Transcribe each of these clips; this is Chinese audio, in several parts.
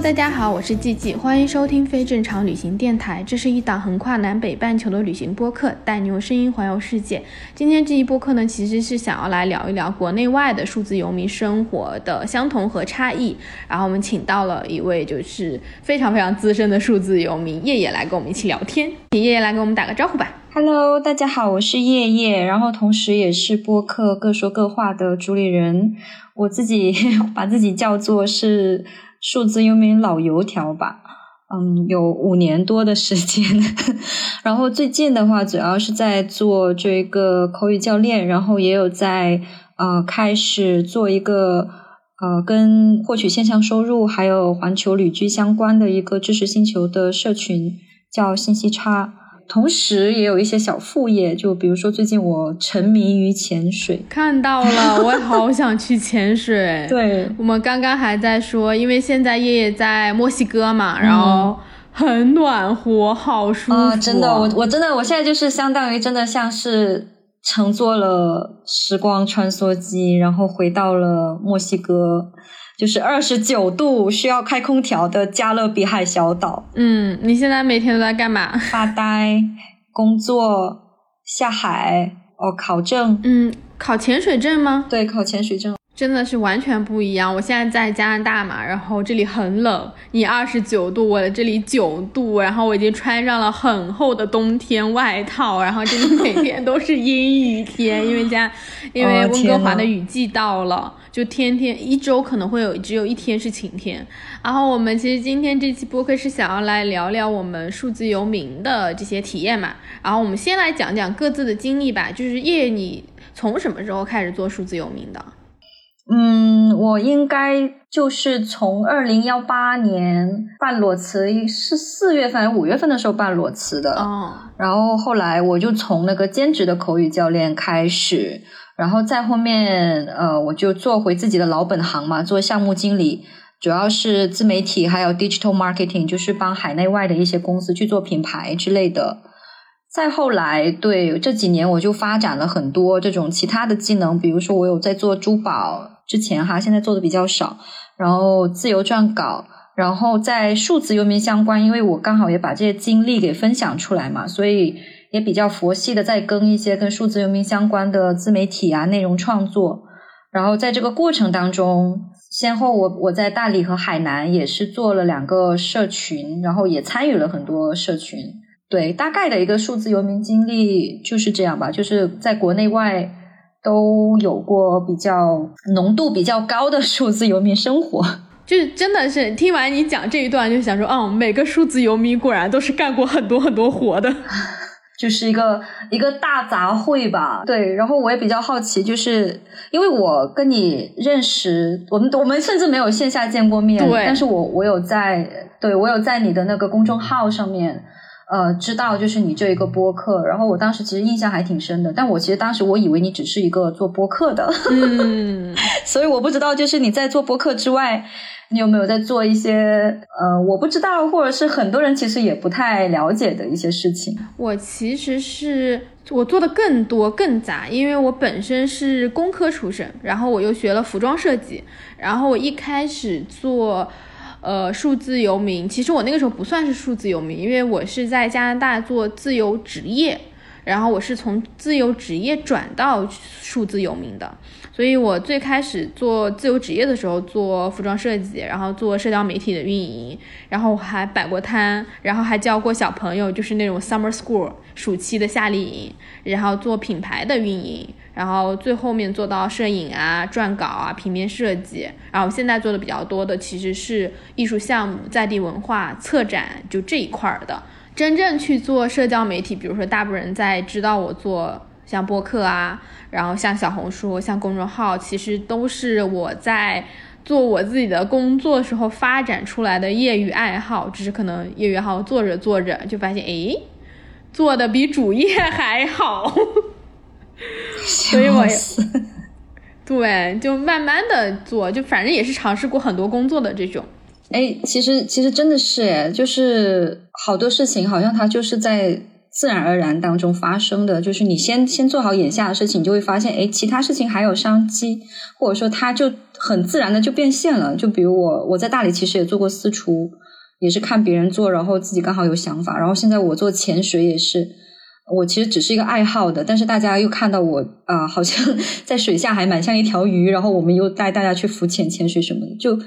Hello，大家好，我是季季，欢迎收听非正常旅行电台。这是一档横跨南北半球的旅行播客，带你用声音环游世界。今天这一播客呢，其实是想要来聊一聊国内外的数字游民生活的相同和差异。然后我们请到了一位就是非常非常资深的数字游民叶叶来跟我们一起聊天。请叶叶来给我们打个招呼吧。Hello，大家好，我是叶叶，然后同时也是播客各说各话的主理人。我自己 把自己叫做是。数字游民老油条吧，嗯，有五年多的时间。然后最近的话，主要是在做这个口语教练，然后也有在呃开始做一个呃跟获取线上收入还有环球旅居相关的一个知识星球的社群，叫信息差。同时也有一些小副业，就比如说最近我沉迷于潜水，看到了，我也好想去潜水。对，我们刚刚还在说，因为现在夜夜在墨西哥嘛，然后很暖和，好舒服。真的，我我真的，我现在就是相当于真的像是乘坐了时光穿梭机，然后回到了墨西哥。就是二十九度需要开空调的加勒比海小岛。嗯，你现在每天都在干嘛？发呆、工作、下海、哦，考证。嗯，考潜水证吗？对，考潜水证。真的是完全不一样。我现在在加拿大嘛，然后这里很冷，你二十九度，我的这里九度，然后我已经穿上了很厚的冬天外套，然后这里每天都是阴雨天，因为加，因为温哥华的雨季到了，就天天一周可能会有只有一天是晴天。然后我们其实今天这期播客是想要来聊聊我们数字游民的这些体验嘛。然后我们先来讲讲各自的经历吧，就是叶，你从什么时候开始做数字游民的？嗯，我应该就是从二零幺八年办裸辞，是四月份还是五月份的时候办裸辞的。哦，然后后来我就从那个兼职的口语教练开始，然后再后面呃，我就做回自己的老本行嘛，做项目经理，主要是自媒体还有 digital marketing，就是帮海内外的一些公司去做品牌之类的。再后来，对这几年我就发展了很多这种其他的技能，比如说我有在做珠宝。之前哈，现在做的比较少，然后自由撰稿，然后在数字游民相关，因为我刚好也把这些经历给分享出来嘛，所以也比较佛系的在更一些跟数字游民相关的自媒体啊内容创作。然后在这个过程当中，先后我我在大理和海南也是做了两个社群，然后也参与了很多社群。对，大概的一个数字游民经历就是这样吧，就是在国内外。都有过比较浓度比较高的数字游民生活，就是真的是听完你讲这一段，就想说，嗯，每个数字游民果然都是干过很多很多活的，就是一个一个大杂烩吧。对，然后我也比较好奇，就是因为我跟你认识，我们我们甚至没有线下见过面，对，但是我我有在，对我有在你的那个公众号上面。呃，知道就是你这一个播客，然后我当时其实印象还挺深的，但我其实当时我以为你只是一个做播客的，嗯，所以我不知道就是你在做播客之外，你有没有在做一些呃，我不知道或者是很多人其实也不太了解的一些事情。我其实是我做的更多更杂，因为我本身是工科出身，然后我又学了服装设计，然后我一开始做。呃，数字游民，其实我那个时候不算是数字游民，因为我是在加拿大做自由职业，然后我是从自由职业转到数字游民的，所以我最开始做自由职业的时候做服装设计，然后做社交媒体的运营，然后还摆过摊，然后还教过小朋友，就是那种 summer school 暑期的夏令营，然后做品牌的运营。然后最后面做到摄影啊、撰稿啊、平面设计，然后现在做的比较多的其实是艺术项目、在地文化、策展，就这一块儿的。真正去做社交媒体，比如说大部分人在知道我做像播客啊，然后像小红书、像公众号，其实都是我在做我自己的工作时候发展出来的业余爱好，只是可能业余爱好做着做着就发现，哎，做的比主业还好，所以我也对，就慢慢的做，就反正也是尝试过很多工作的这种。哎，其实其实真的是哎，就是好多事情好像它就是在自然而然当中发生的，就是你先先做好眼下的事情，你就会发现哎，其他事情还有商机，或者说它就很自然的就变现了。就比如我我在大理其实也做过私厨，也是看别人做，然后自己刚好有想法，然后现在我做潜水也是，我其实只是一个爱好的，但是大家又看到我啊，好像 在水下还蛮像一条鱼，然后我们又带大家去浮潜、潜水什么的，就。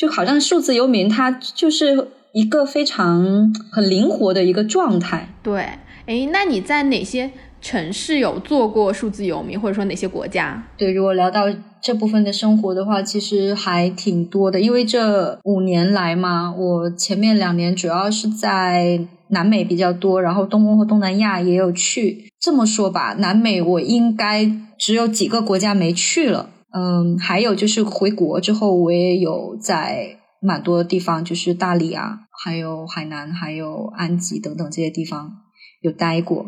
就好像数字游民，它就是一个非常很灵活的一个状态。对，哎，那你在哪些城市有做过数字游民，或者说哪些国家？对，如果聊到这部分的生活的话，其实还挺多的。因为这五年来嘛，我前面两年主要是在南美比较多，然后东欧和东南亚也有去。这么说吧，南美我应该只有几个国家没去了。嗯，还有就是回国之后，我也有在蛮多地方，就是大理啊，还有海南，还有安吉等等这些地方有待过。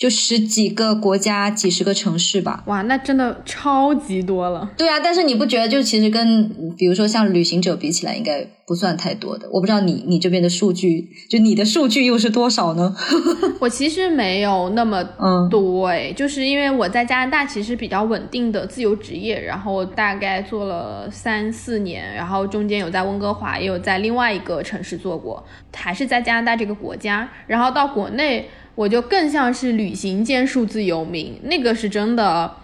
就十几个国家，几十个城市吧。哇，那真的超级多了。对啊，但是你不觉得就其实跟比如说像旅行者比起来，应该不算太多的。我不知道你你这边的数据，就你的数据又是多少呢？我其实没有那么多哎，就是因为我在加拿大其实比较稳定的自由职业，然后大概做了三四年，然后中间有在温哥华，也有在另外一个城市做过，还是在加拿大这个国家，然后到国内。我就更像是旅行兼数字游民，那个是真的，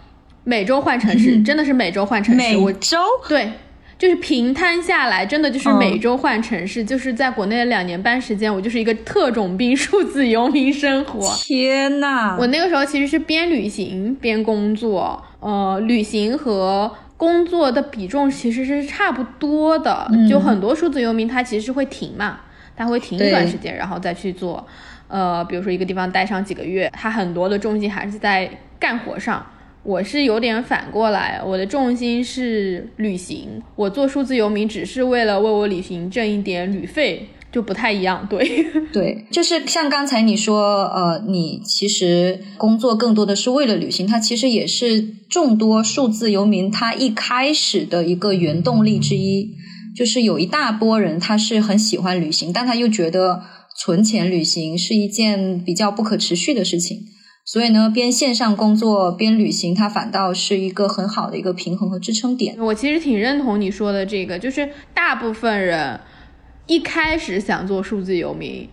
每周换城市，真的是每周换城市。每周对，就是平摊下来，真的就是每周换城市。就是在国内的两年半时间，我就是一个特种兵数字游民生活。天呐，我那个时候其实是边旅行边工作，呃，旅行和工作的比重其实是差不多的。就很多数字游民他其实是会停嘛，他会停一段时间，然后再去做。呃，比如说一个地方待上几个月，他很多的重心还是在干活上。我是有点反过来，我的重心是旅行。我做数字游民只是为了为我旅行挣一点旅费，就不太一样。对 对，就是像刚才你说，呃，你其实工作更多的是为了旅行，它其实也是众多数字游民他一开始的一个原动力之一。就是有一大波人他是很喜欢旅行，但他又觉得。存钱旅行是一件比较不可持续的事情，所以呢，边线上工作边旅行，它反倒是一个很好的一个平衡和支撑点。我其实挺认同你说的这个，就是大部分人一开始想做数字游民，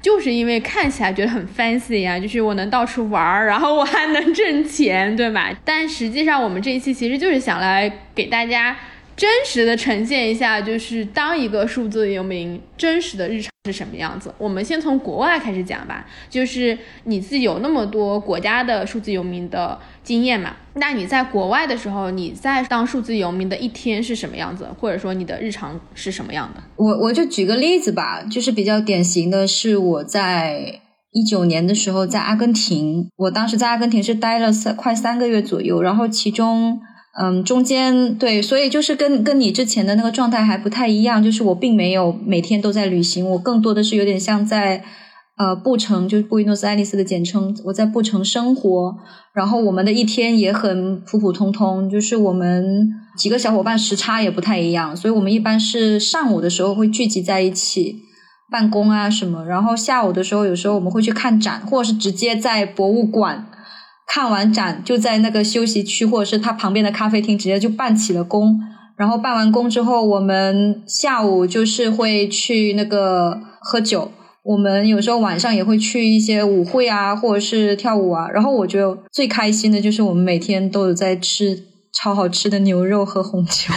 就是因为看起来觉得很 fancy 呀，就是我能到处玩儿，然后我还能挣钱，对吧？但实际上，我们这一期其实就是想来给大家。真实的呈现一下，就是当一个数字游民真实的日常是什么样子。我们先从国外开始讲吧，就是你自己有那么多国家的数字游民的经验嘛？那你在国外的时候，你在当数字游民的一天是什么样子，或者说你的日常是什么样的？我我就举个例子吧，就是比较典型的是我在一九年的时候在阿根廷，我当时在阿根廷是待了三快三个月左右，然后其中。嗯，中间对，所以就是跟跟你之前的那个状态还不太一样，就是我并没有每天都在旅行，我更多的是有点像在呃布城，就是布宜诺斯艾利斯的简称，我在布城生活，然后我们的一天也很普普通通，就是我们几个小伙伴时差也不太一样，所以我们一般是上午的时候会聚集在一起办公啊什么，然后下午的时候有时候我们会去看展，或者是直接在博物馆。看完展就在那个休息区或者是他旁边的咖啡厅直接就办起了工，然后办完工之后，我们下午就是会去那个喝酒，我们有时候晚上也会去一些舞会啊，或者是跳舞啊。然后我觉得最开心的就是我们每天都有在吃超好吃的牛肉和红酒。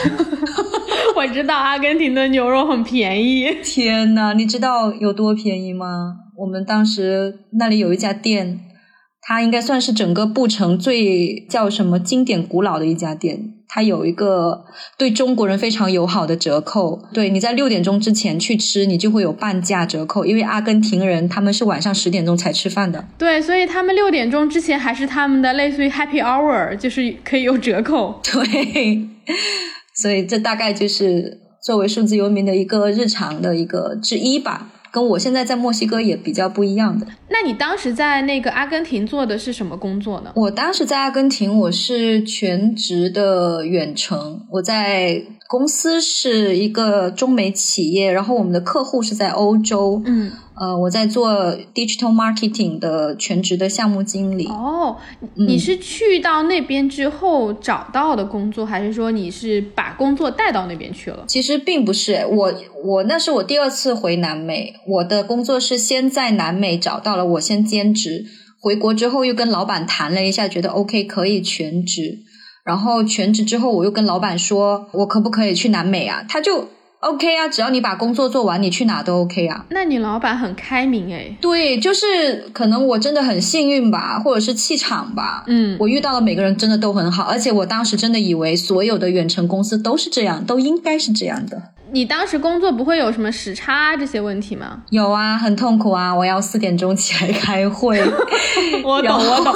我知道阿根廷的牛肉很便宜。天呐，你知道有多便宜吗？我们当时那里有一家店。它应该算是整个布城最叫什么经典古老的一家店。它有一个对中国人非常友好的折扣，对你在六点钟之前去吃，你就会有半价折扣。因为阿根廷人他们是晚上十点钟才吃饭的，对，所以他们六点钟之前还是他们的类似于 Happy Hour，就是可以有折扣。对，所以这大概就是作为数字游民的一个日常的一个之一吧。跟我现在在墨西哥也比较不一样的。那你当时在那个阿根廷做的是什么工作呢？我当时在阿根廷，我是全职的远程，我在公司是一个中美企业，然后我们的客户是在欧洲。嗯。呃，我在做 digital marketing 的全职的项目经理。哦，你是去到那边之后找到的工作，还是说你是把工作带到那边去了？其实并不是，我我那是我第二次回南美，我的工作是先在南美找到了，我先兼职，回国之后又跟老板谈了一下，觉得 OK 可以全职，然后全职之后我又跟老板说，我可不可以去南美啊？他就。OK 啊，只要你把工作做完，你去哪都 OK 啊。那你老板很开明诶。对，就是可能我真的很幸运吧，或者是气场吧。嗯，我遇到的每个人真的都很好，而且我当时真的以为所有的远程公司都是这样，都应该是这样的。你当时工作不会有什么时差这些问题吗？有啊，很痛苦啊，我要四点钟起来开会。我懂，我懂。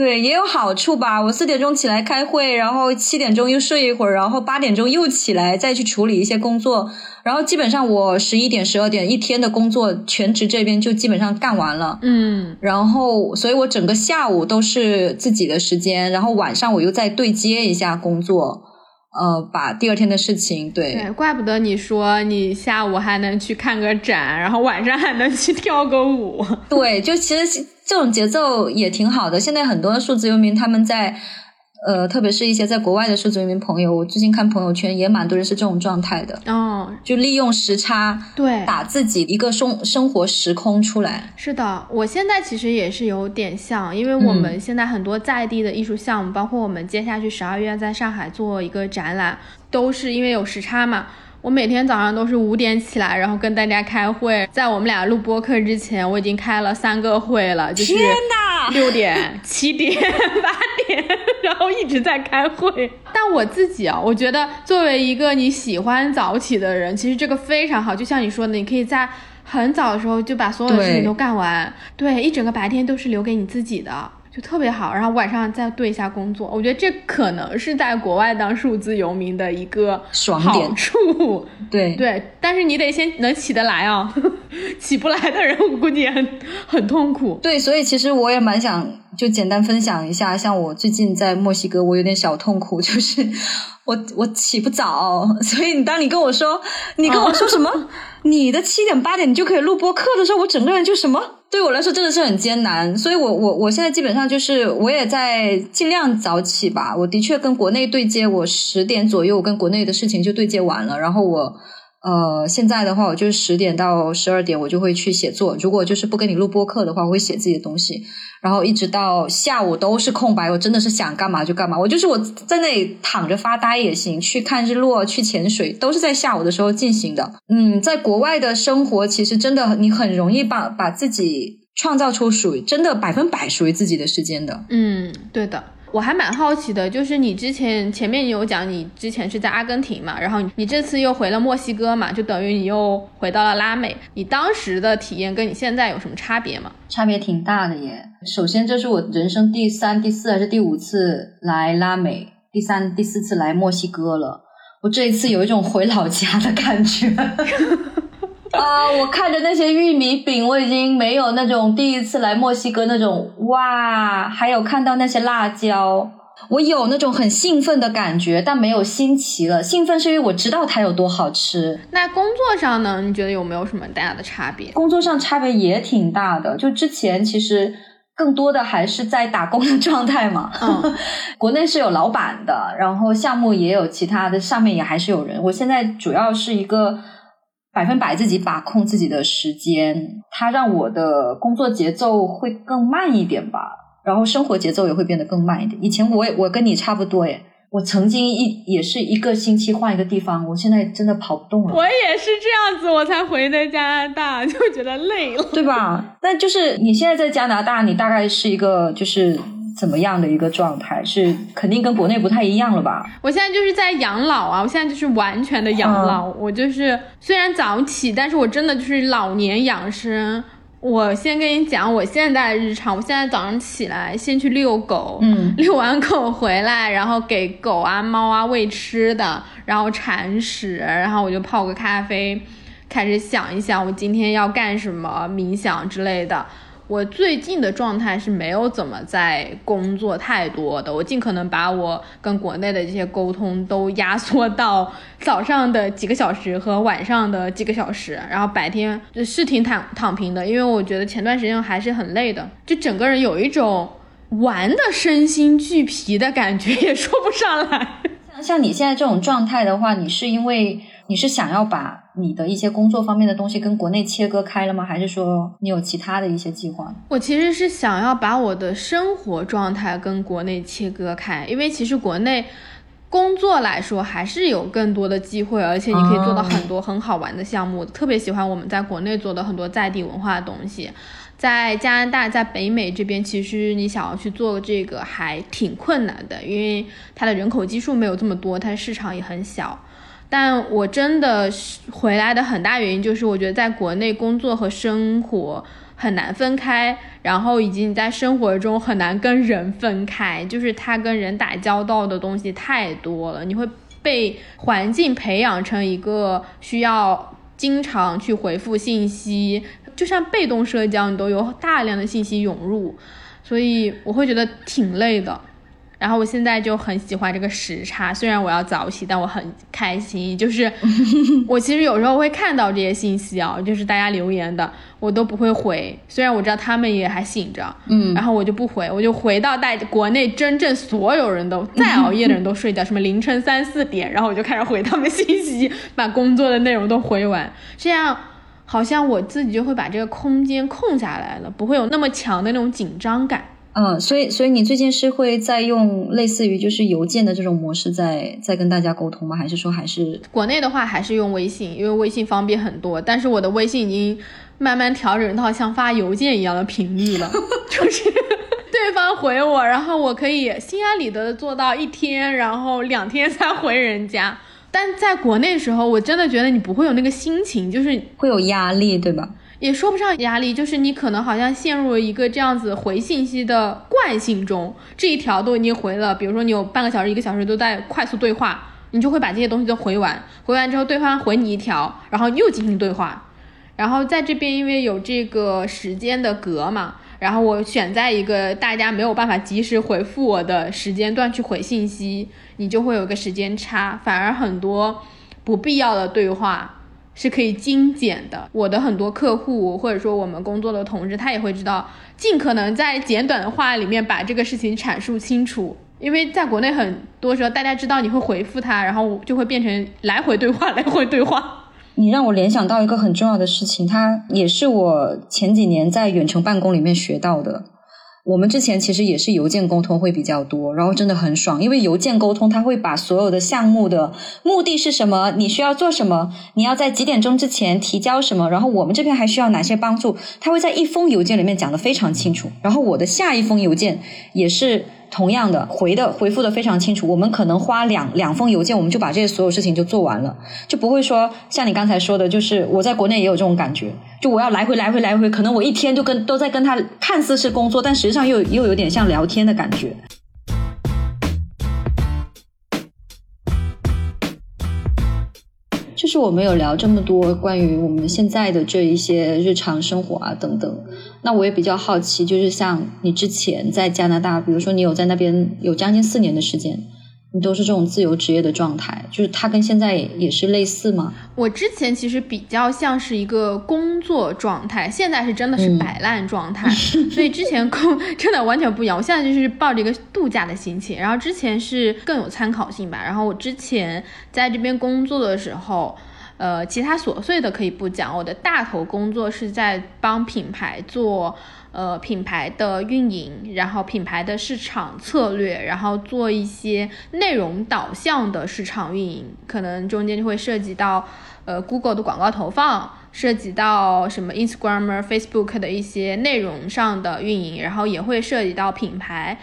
对，也有好处吧。我四点钟起来开会，然后七点钟又睡一会儿，然后八点钟又起来再去处理一些工作，然后基本上我十一点、十二点一天的工作全职这边就基本上干完了。嗯，然后所以我整个下午都是自己的时间，然后晚上我又再对接一下工作。呃，把第二天的事情对，对，怪不得你说你下午还能去看个展，然后晚上还能去跳个舞。对，就其实这种节奏也挺好的。现在很多数字游民他们在。呃，特别是一些在国外的数字游民朋友，我最近看朋友圈也蛮多人是这种状态的。哦，就利用时差，对，打自己一个生生活时空出来。是的，我现在其实也是有点像，因为我们现在很多在地的艺术项目，包括我们接下去十二月在上海做一个展览，都是因为有时差嘛。我每天早上都是五点起来，然后跟大家开会。在我们俩录播课之前，我已经开了三个会了，就是六点、七点、八点，然后一直在开会。但我自己啊，我觉得作为一个你喜欢早起的人，其实这个非常好。就像你说的，你可以在很早的时候就把所有的事情都干完，对，一整个白天都是留给你自己的。就特别好，然后晚上再对一下工作，我觉得这可能是在国外当数字游民的一个爽点处。对对，但是你得先能起得来啊，起不来的人我估计也很很痛苦。对，所以其实我也蛮想就简单分享一下，像我最近在墨西哥，我有点小痛苦，就是 我我起不早，所以你当你跟我说，你跟我说什么，你的七点八点你就可以录播课的时候，我整个人就什么。对我来说真的是很艰难，所以我我我现在基本上就是我也在尽量早起吧。我的确跟国内对接，我十点左右跟国内的事情就对接完了，然后我。呃，现在的话，我就是十点到十二点，我就会去写作。如果就是不跟你录播课的话，我会写自己的东西。然后一直到下午都是空白，我真的是想干嘛就干嘛。我就是我在那里躺着发呆也行，去看日落、去潜水，都是在下午的时候进行的。嗯，在国外的生活，其实真的你很容易把把自己创造出属于真的百分百属于自己的时间的。嗯，对的。我还蛮好奇的，就是你之前前面有讲，你之前是在阿根廷嘛，然后你这次又回了墨西哥嘛，就等于你又回到了拉美。你当时的体验跟你现在有什么差别吗？差别挺大的耶。首先，这是我人生第三、第四还是第五次来拉美，第三、第四次来墨西哥了。我这一次有一种回老家的感觉。啊！我看着那些玉米饼，我已经没有那种第一次来墨西哥那种哇！还有看到那些辣椒，我有那种很兴奋的感觉，但没有新奇了。兴奋是因为我知道它有多好吃。那工作上呢？你觉得有没有什么大的差别？工作上差别也挺大的。就之前其实更多的还是在打工的状态嘛。嗯，国内是有老板的，然后项目也有其他的，上面也还是有人。我现在主要是一个。百分百自己把控自己的时间，它让我的工作节奏会更慢一点吧，然后生活节奏也会变得更慢一点。以前我也我跟你差不多耶，我曾经一也是一个星期换一个地方，我现在真的跑不动了。我也是这样子，我才回的加拿大，就觉得累了，对吧？但就是你现在在加拿大，你大概是一个就是。怎么样的一个状态？是肯定跟国内不太一样了吧？我现在就是在养老啊！我现在就是完全的养老。我就是虽然早起，但是我真的就是老年养生。我先跟你讲我现在的日常，我现在早上起来先去遛狗，嗯，遛完狗回来，然后给狗啊、猫啊喂吃的，然后铲屎，然后我就泡个咖啡，开始想一想我今天要干什么，冥想之类的。我最近的状态是没有怎么在工作太多的，我尽可能把我跟国内的这些沟通都压缩到早上的几个小时和晚上的几个小时，然后白天是挺躺躺平的，因为我觉得前段时间还是很累的，就整个人有一种玩的身心俱疲的感觉，也说不上来。像像你现在这种状态的话，你是因为你是想要把你的一些工作方面的东西跟国内切割开了吗？还是说你有其他的一些计划？我其实是想要把我的生活状态跟国内切割开，因为其实国内工作来说还是有更多的机会，而且你可以做到很多很好玩的项目。特别喜欢我们在国内做的很多在地文化的东西。在加拿大，在北美这边，其实你想要去做这个还挺困难的，因为它的人口基数没有这么多，它的市场也很小。但我真的回来的很大原因就是，我觉得在国内工作和生活很难分开，然后以及你在生活中很难跟人分开，就是他跟人打交道的东西太多了，你会被环境培养成一个需要经常去回复信息。就像被动社交，你都有大量的信息涌入，所以我会觉得挺累的。然后我现在就很喜欢这个时差，虽然我要早起，但我很开心。就是 我其实有时候会看到这些信息啊，就是大家留言的，我都不会回。虽然我知道他们也还醒着，嗯，然后我就不回，我就回到大国内真正所有人都在熬夜的人都睡觉，什么凌晨三四点，然后我就开始回他们信息，把工作的内容都回完，这样。好像我自己就会把这个空间空下来了，不会有那么强的那种紧张感。嗯，所以所以你最近是会在用类似于就是邮件的这种模式在在跟大家沟通吗？还是说还是国内的话还是用微信，因为微信方便很多。但是我的微信已经慢慢调整到像发邮件一样的频率了，就是对方回我，然后我可以心安理得的做到一天，然后两天才回人家。但在国内时候，我真的觉得你不会有那个心情，就是会有压力，对吧？也说不上压力，就是你可能好像陷入了一个这样子回信息的惯性中，这一条都已经回了，比如说你有半个小时、一个小时都在快速对话，你就会把这些东西都回完，回完之后对方回你一条，然后又进行对话，然后在这边因为有这个时间的隔嘛。然后我选在一个大家没有办法及时回复我的时间段去回信息，你就会有个时间差，反而很多不必要的对话是可以精简的。我的很多客户或者说我们工作的同事，他也会知道，尽可能在简短的话里面把这个事情阐述清楚。因为在国内很多时候，大家知道你会回复他，然后就会变成来回对话，来回对话。你让我联想到一个很重要的事情，它也是我前几年在远程办公里面学到的。我们之前其实也是邮件沟通会比较多，然后真的很爽，因为邮件沟通它会把所有的项目的目的是什么，你需要做什么，你要在几点钟之前提交什么，然后我们这边还需要哪些帮助，它会在一封邮件里面讲的非常清楚。然后我的下一封邮件也是。同样的回的回复的非常清楚，我们可能花两两封邮件，我们就把这些所有事情就做完了，就不会说像你刚才说的，就是我在国内也有这种感觉，就我要来回来回来回，可能我一天就跟都在跟他看似是工作，但实际上又又有点像聊天的感觉。就是我们有聊这么多关于我们现在的这一些日常生活啊等等，那我也比较好奇，就是像你之前在加拿大，比如说你有在那边有将近四年的时间。你都是这种自由职业的状态，就是它跟现在也是类似吗？我之前其实比较像是一个工作状态，现在是真的是摆烂状态，所以之前工 真的完全不一样。我现在就是抱着一个度假的心情，然后之前是更有参考性吧。然后我之前在这边工作的时候，呃，其他琐碎的可以不讲，我的大头工作是在帮品牌做。呃，品牌的运营，然后品牌的市场策略，然后做一些内容导向的市场运营，可能中间就会涉及到呃 Google 的广告投放，涉及到什么 Instagram、Facebook 的一些内容上的运营，然后也会涉及到品牌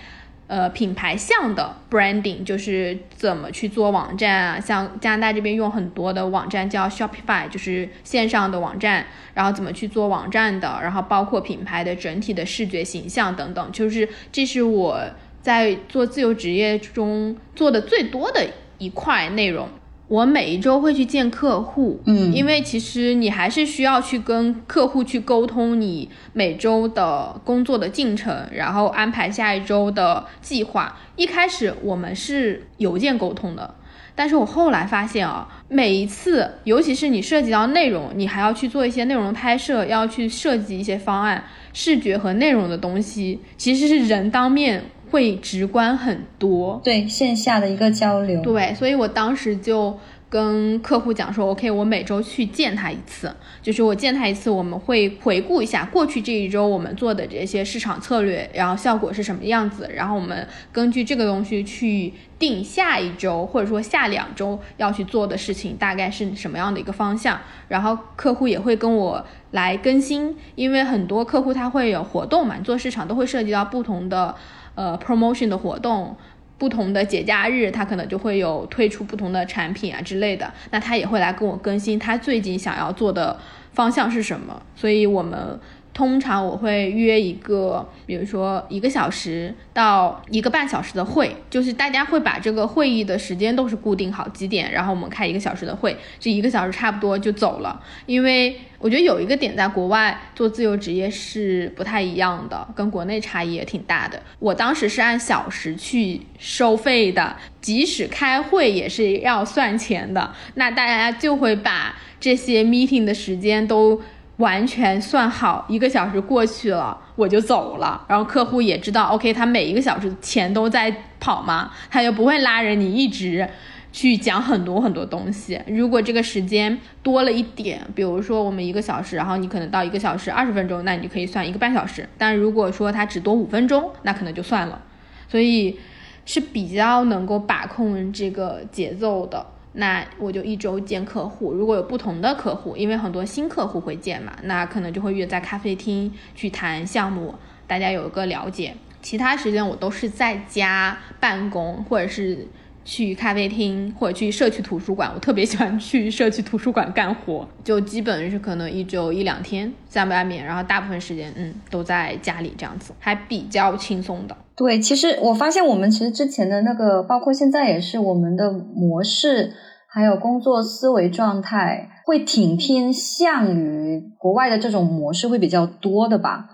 呃，品牌向的 branding 就是怎么去做网站啊？像加拿大这边用很多的网站叫 Shopify，就是线上的网站，然后怎么去做网站的，然后包括品牌的整体的视觉形象等等，就是这是我在做自由职业中做的最多的一块内容。我每一周会去见客户，嗯，因为其实你还是需要去跟客户去沟通你每周的工作的进程，然后安排下一周的计划。一开始我们是邮件沟通的，但是我后来发现啊，每一次，尤其是你涉及到内容，你还要去做一些内容的拍摄，要去设计一些方案，视觉和内容的东西，其实是人当面。会直观很多，对线下的一个交流，对，所以我当时就跟客户讲说，OK，我每周去见他一次，就是我见他一次，我们会回顾一下过去这一周我们做的这些市场策略，然后效果是什么样子，然后我们根据这个东西去定下一周或者说下两周要去做的事情，大概是什么样的一个方向，然后客户也会跟我来更新，因为很多客户他会有活动嘛，做市场都会涉及到不同的。呃，promotion 的活动，不同的节假日，他可能就会有推出不同的产品啊之类的。那他也会来跟我更新，他最近想要做的方向是什么。所以我们。通常我会约一个，比如说一个小时到一个半小时的会，就是大家会把这个会议的时间都是固定好几点，然后我们开一个小时的会，这一个小时差不多就走了。因为我觉得有一个点，在国外做自由职业是不太一样的，跟国内差异也挺大的。我当时是按小时去收费的，即使开会也是要算钱的。那大家就会把这些 meeting 的时间都。完全算好，一个小时过去了，我就走了。然后客户也知道，OK，他每一个小时钱都在跑嘛，他就不会拉着你一直去讲很多很多东西。如果这个时间多了一点，比如说我们一个小时，然后你可能到一个小时二十分钟，那你就可以算一个半小时。但如果说他只多五分钟，那可能就算了。所以是比较能够把控这个节奏的。那我就一周见客户，如果有不同的客户，因为很多新客户会见嘛，那可能就会约在咖啡厅去谈项目，大家有一个了解。其他时间我都是在家办公，或者是去咖啡厅，或者去社区图书馆。我特别喜欢去社区图书馆干活，就基本是可能一周一两天在外面，然后大部分时间嗯都在家里这样子，还比较轻松的。对，其实我发现我们其实之前的那个，包括现在也是我们的模式。还有工作思维状态会挺偏向于国外的这种模式会比较多的吧？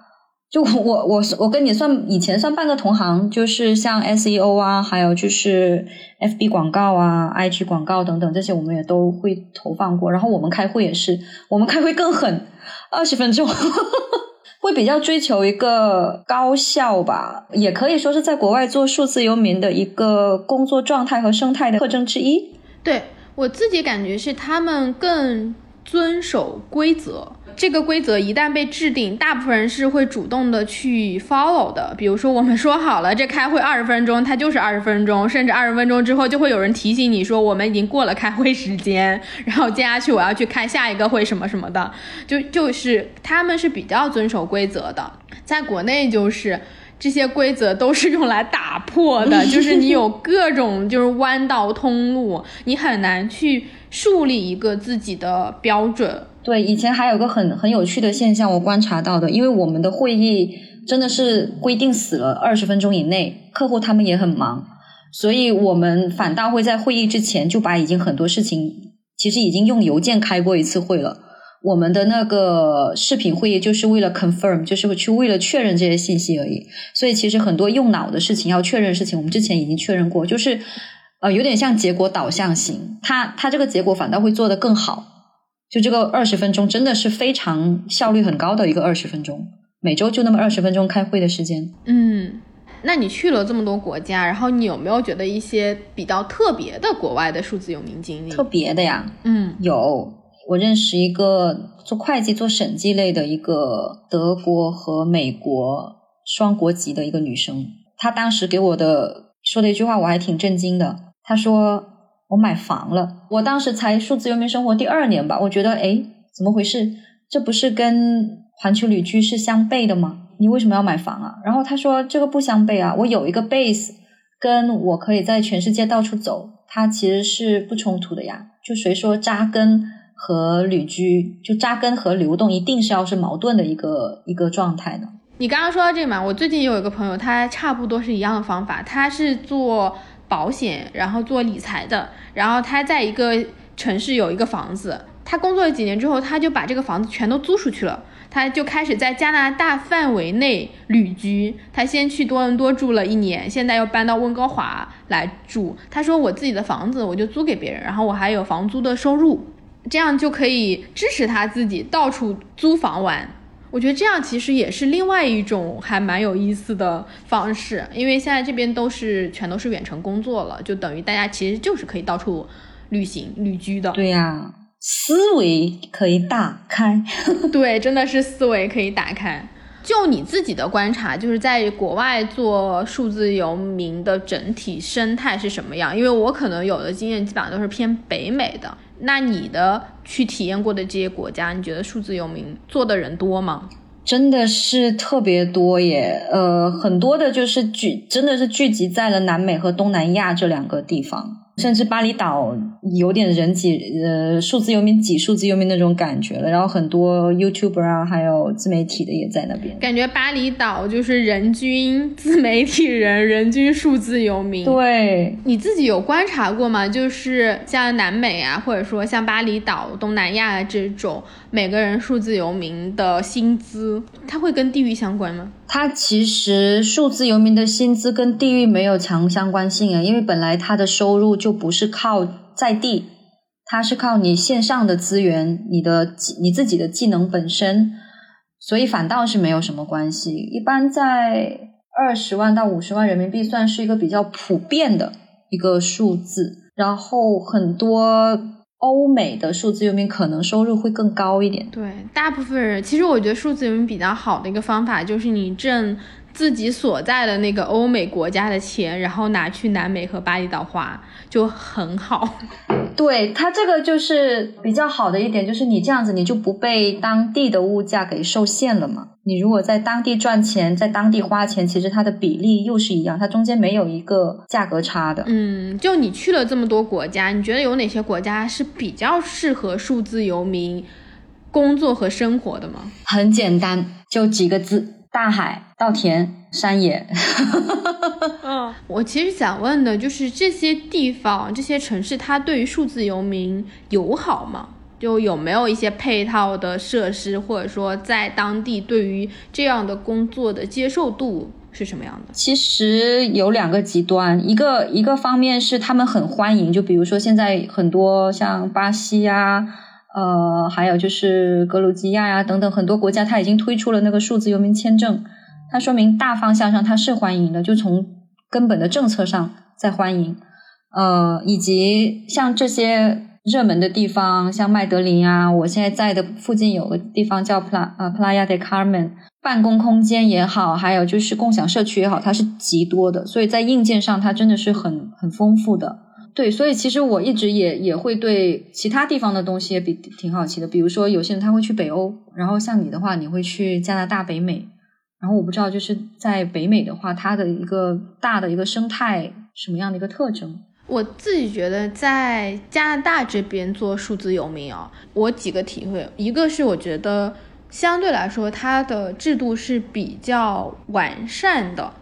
就我我我跟你算以前算半个同行，就是像 SEO 啊，还有就是 FB 广告啊、IG 广告等等这些，我们也都会投放过。然后我们开会也是，我们开会更狠，二十分钟，会比较追求一个高效吧，也可以说是在国外做数字游民的一个工作状态和生态的特征之一。对。我自己感觉是他们更遵守规则，这个规则一旦被制定，大部分人是会主动的去 follow 的。比如说，我们说好了这开会二十分钟，它就是二十分钟，甚至二十分钟之后就会有人提醒你说我们已经过了开会时间，然后接下去我要去开下一个会什么什么的，就就是他们是比较遵守规则的。在国内就是。这些规则都是用来打破的，就是你有各种就是弯道通路，你很难去树立一个自己的标准。对，以前还有个很很有趣的现象，我观察到的，因为我们的会议真的是规定死了二十分钟以内，客户他们也很忙，所以我们反倒会在会议之前就把已经很多事情，其实已经用邮件开过一次会了。我们的那个视频会议就是为了 confirm，就是去为了确认这些信息而已。所以其实很多用脑的事情要确认事情，我们之前已经确认过，就是呃有点像结果导向型，它它这个结果反倒会做得更好。就这个二十分钟真的是非常效率很高的一个二十分钟，每周就那么二十分钟开会的时间。嗯，那你去了这么多国家，然后你有没有觉得一些比较特别的国外的数字有名经历？特别的呀，嗯，有。我认识一个做会计、做审计类的一个德国和美国双国籍的一个女生，她当时给我的说的一句话，我还挺震惊的。她说：“我买房了。”我当时才数字游民生活第二年吧，我觉得，哎，怎么回事？这不是跟环球旅居是相悖的吗？你为什么要买房啊？然后她说这个不相悖啊，我有一个 base，跟我可以在全世界到处走，它其实是不冲突的呀。就谁说扎根和旅居，就扎根和流动一定是要是矛盾的一个一个状态呢？你刚刚说到这个嘛，我最近有一个朋友，他差不多是一样的方法，他是做保险，然后做理财的，然后他在一个城市有一个房子，他工作了几年之后，他就把这个房子全都租出去了。他就开始在加拿大范围内旅居。他先去多伦多住了一年，现在又搬到温哥华来住。他说：“我自己的房子我就租给别人，然后我还有房租的收入，这样就可以支持他自己到处租房玩。”我觉得这样其实也是另外一种还蛮有意思的方式，因为现在这边都是全都是远程工作了，就等于大家其实就是可以到处旅行旅居的。对呀。思维可以打开，对，真的是思维可以打开。就你自己的观察，就是在国外做数字游民的整体生态是什么样？因为我可能有的经验基本上都是偏北美的。那你的去体验过的这些国家，你觉得数字游民做的人多吗？真的是特别多耶，呃，很多的就是聚，真的是聚集在了南美和东南亚这两个地方。甚至巴厘岛有点人挤，呃，数字游民挤数字游民那种感觉了。然后很多 YouTuber 啊，还有自媒体的也在那边。感觉巴厘岛就是人均自媒体人，人均数字游民。对，你自己有观察过吗？就是像南美啊，或者说像巴厘岛、东南亚这种，每个人数字游民的薪资，它会跟地域相关吗？它其实数字游民的薪资跟地域没有强相关性啊，因为本来他的收入就不是靠在地，它是靠你线上的资源、你的你自己的技能本身，所以反倒是没有什么关系。一般在二十万到五十万人民币算是一个比较普遍的一个数字，然后很多。欧美的数字游民可能收入会更高一点。对，大部分人其实我觉得数字游民比较好的一个方法就是你挣自己所在的那个欧美国家的钱，然后拿去南美和巴厘岛花，就很好。对它这个就是比较好的一点，就是你这样子你就不被当地的物价给受限了嘛。你如果在当地赚钱，在当地花钱，其实它的比例又是一样，它中间没有一个价格差的。嗯，就你去了这么多国家，你觉得有哪些国家是比较适合数字游民工作和生活的吗？很简单，就几个字：大海、稻田、山野。嗯，我其实想问的就是这些地方、这些城市，它对于数字游民友好吗？就有没有一些配套的设施，或者说在当地对于这样的工作的接受度是什么样的？其实有两个极端，一个一个方面是他们很欢迎，就比如说现在很多像巴西呀，呃，还有就是格鲁吉亚呀等等很多国家，它已经推出了那个数字游民签证，它说明大方向上它是欢迎的，就从根本的政策上在欢迎，呃，以及像这些。热门的地方像麦德林啊，我现在在的附近有个地方叫 Pla 呃 Playa de Carmen，办公空间也好，还有就是共享社区也好，它是极多的，所以在硬件上它真的是很很丰富的。对，所以其实我一直也也会对其他地方的东西也比挺好奇的，比如说有些人他会去北欧，然后像你的话，你会去加拿大、北美，然后我不知道就是在北美的话，它的一个大的一个生态什么样的一个特征。我自己觉得在加拿大这边做数字游民啊，我几个体会，一个是我觉得相对来说它的制度是比较完善的，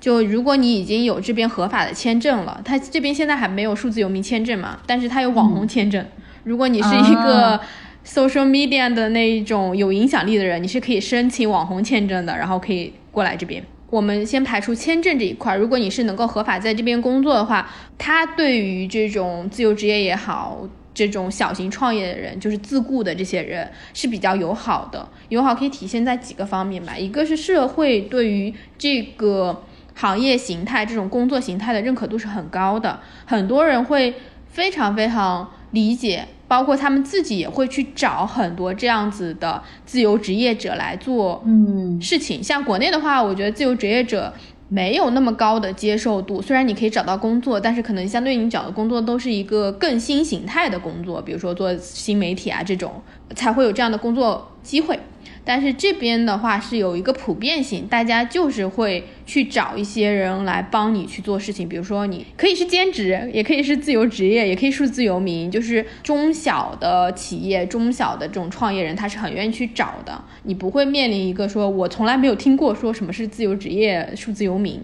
就如果你已经有这边合法的签证了，他这边现在还没有数字游民签证嘛，但是他有网红签证，如果你是一个 social media 的那一种有影响力的人，你是可以申请网红签证的，然后可以过来这边。我们先排除签证这一块，如果你是能够合法在这边工作的话，他对于这种自由职业也好，这种小型创业的人，就是自雇的这些人是比较友好的。友好可以体现在几个方面吧，一个是社会对于这个行业形态、这种工作形态的认可度是很高的，很多人会非常非常理解。包括他们自己也会去找很多这样子的自由职业者来做嗯事情。像国内的话，我觉得自由职业者没有那么高的接受度。虽然你可以找到工作，但是可能相对你找的工作都是一个更新形态的工作，比如说做新媒体啊这种，才会有这样的工作机会。但是这边的话是有一个普遍性，大家就是会去找一些人来帮你去做事情，比如说你可以是兼职，也可以是自由职业，也可以数字游民，就是中小的企业、中小的这种创业人，他是很愿意去找的。你不会面临一个说我从来没有听过说什么是自由职业、数字游民。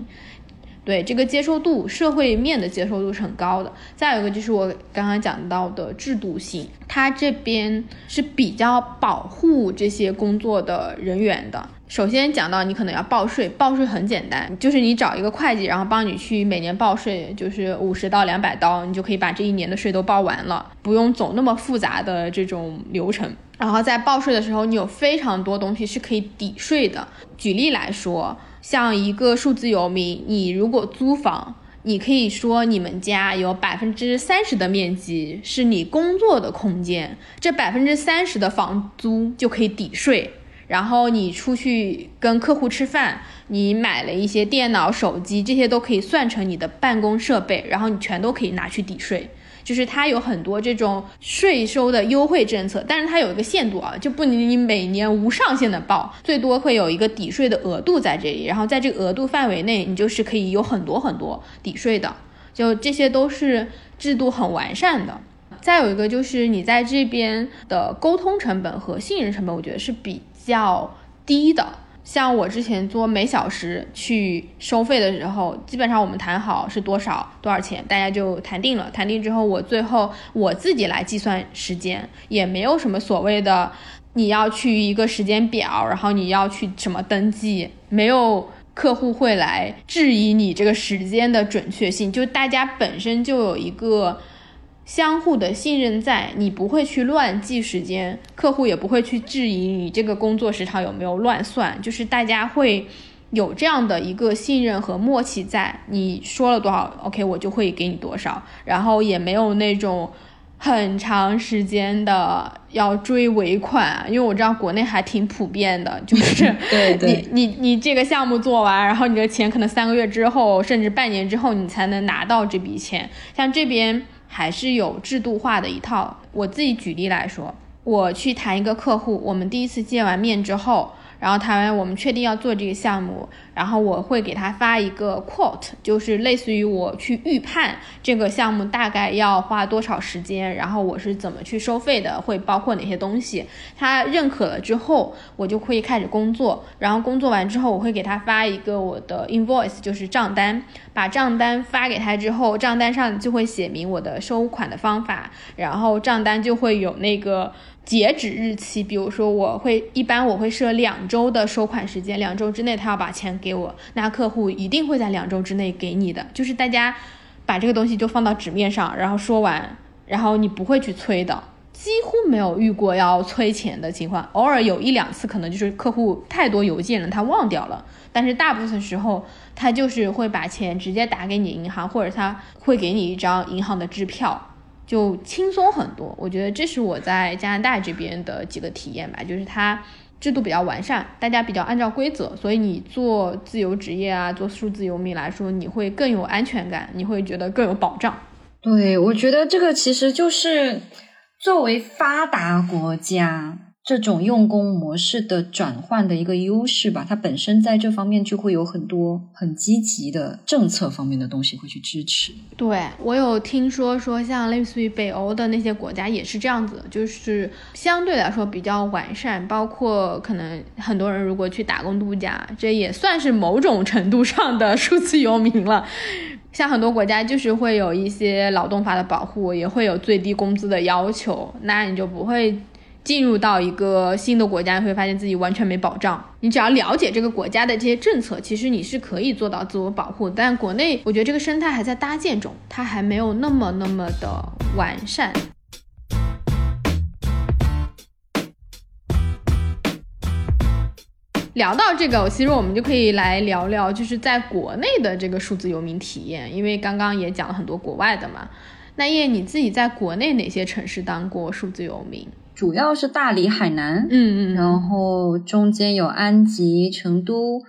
对这个接受度，社会面的接受度是很高的。再有一个就是我刚刚讲到的制度性，它这边是比较保护这些工作的人员的。首先讲到你可能要报税，报税很简单，就是你找一个会计，然后帮你去每年报税，就是五十到两百刀，你就可以把这一年的税都报完了，不用走那么复杂的这种流程。然后在报税的时候，你有非常多东西是可以抵税的。举例来说。像一个数字游民，你如果租房，你可以说你们家有百分之三十的面积是你工作的空间，这百分之三十的房租就可以抵税。然后你出去跟客户吃饭，你买了一些电脑、手机，这些都可以算成你的办公设备，然后你全都可以拿去抵税。就是它有很多这种税收的优惠政策，但是它有一个限度啊，就不能你每年无上限的报，最多会有一个抵税的额度在这里，然后在这个额度范围内，你就是可以有很多很多抵税的，就这些都是制度很完善的。再有一个就是你在这边的沟通成本和信任成本，我觉得是比较低的。像我之前做每小时去收费的时候，基本上我们谈好是多少多少钱，大家就谈定了。谈定之后，我最后我自己来计算时间，也没有什么所谓的你要去一个时间表，然后你要去什么登记，没有客户会来质疑你这个时间的准确性，就大家本身就有一个。相互的信任在，你不会去乱记时间，客户也不会去质疑你这个工作时长有没有乱算，就是大家会有这样的一个信任和默契在。你说了多少，OK，我就会给你多少，然后也没有那种很长时间的要追尾款，因为我知道国内还挺普遍的，就是 你你你这个项目做完，然后你的钱可能三个月之后，甚至半年之后你才能拿到这笔钱，像这边。还是有制度化的一套。我自己举例来说，我去谈一个客户，我们第一次见完面之后。然后谈完，我们确定要做这个项目，然后我会给他发一个 quote，就是类似于我去预判这个项目大概要花多少时间，然后我是怎么去收费的，会包括哪些东西。他认可了之后，我就可以开始工作。然后工作完之后，我会给他发一个我的 invoice，就是账单。把账单发给他之后，账单上就会写明我的收款的方法，然后账单就会有那个。截止日期，比如说我会一般我会设两周的收款时间，两周之内他要把钱给我，那客户一定会在两周之内给你的。就是大家把这个东西就放到纸面上，然后说完，然后你不会去催的，几乎没有遇过要催钱的情况，偶尔有一两次可能就是客户太多邮件了，他忘掉了，但是大部分时候他就是会把钱直接打给你银行，或者他会给你一张银行的支票。就轻松很多，我觉得这是我在加拿大这边的几个体验吧，就是它制度比较完善，大家比较按照规则，所以你做自由职业啊，做数字游民来说，你会更有安全感，你会觉得更有保障。对，我觉得这个其实就是作为发达国家。这种用工模式的转换的一个优势吧，它本身在这方面就会有很多很积极的政策方面的东西会去支持。对我有听说说，像类似于北欧的那些国家也是这样子，就是相对来说比较完善，包括可能很多人如果去打工度假，这也算是某种程度上的数字游民了。像很多国家就是会有一些劳动法的保护，也会有最低工资的要求，那你就不会。进入到一个新的国家，你会发现自己完全没保障。你只要了解这个国家的这些政策，其实你是可以做到自我保护。但国内，我觉得这个生态还在搭建中，它还没有那么那么的完善。聊到这个，其实我们就可以来聊聊，就是在国内的这个数字游民体验，因为刚刚也讲了很多国外的嘛。那叶，你自己在国内哪些城市当过数字游民？主要是大理、海南，嗯嗯，然后中间有安吉、成都，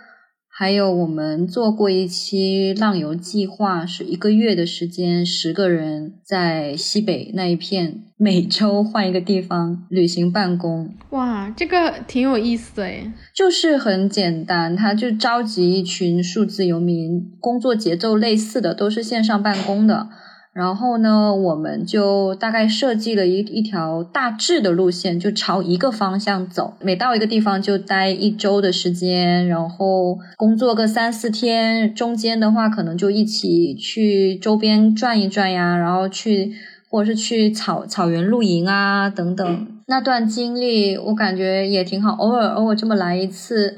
还有我们做过一期浪游计划，是一个月的时间，十个人在西北那一片，每周换一个地方旅行办公。哇，这个挺有意思的诶。就是很简单，他就召集一群数字游民，工作节奏类似的，都是线上办公的。然后呢，我们就大概设计了一一条大致的路线，就朝一个方向走。每到一个地方就待一周的时间，然后工作个三四天。中间的话，可能就一起去周边转一转呀，然后去或者是去草草原露营啊等等。那段经历我感觉也挺好，偶尔偶尔这么来一次，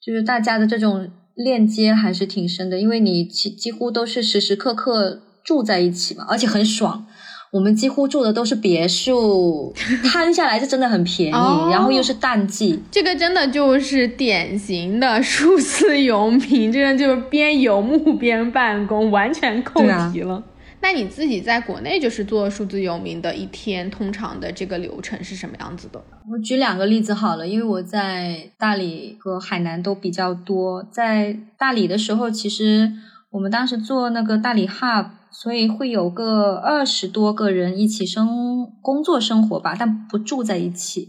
就是大家的这种链接还是挺深的，因为你几几乎都是时时刻刻。住在一起嘛，而且很爽。我们几乎住的都是别墅，摊下来是真的很便宜，然后又是淡季。这个真的就是典型的数字游民，真的就是边游牧边办公，完全扣题了。那你自己在国内就是做数字游民的一天，通常的这个流程是什么样子的？我举两个例子好了，因为我在大理和海南都比较多。在大理的时候，其实我们当时做那个大理 Hub。所以会有个二十多个人一起生工作生活吧，但不住在一起。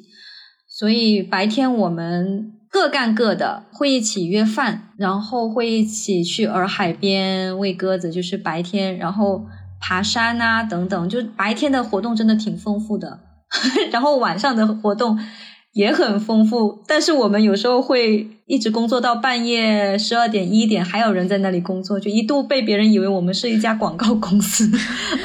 所以白天我们各干各的，会一起约饭，然后会一起去洱海边喂鸽子，就是白天，然后爬山啊等等，就白天的活动真的挺丰富的。然后晚上的活动。也很丰富，但是我们有时候会一直工作到半夜十二点一点，还有人在那里工作，就一度被别人以为我们是一家广告公司，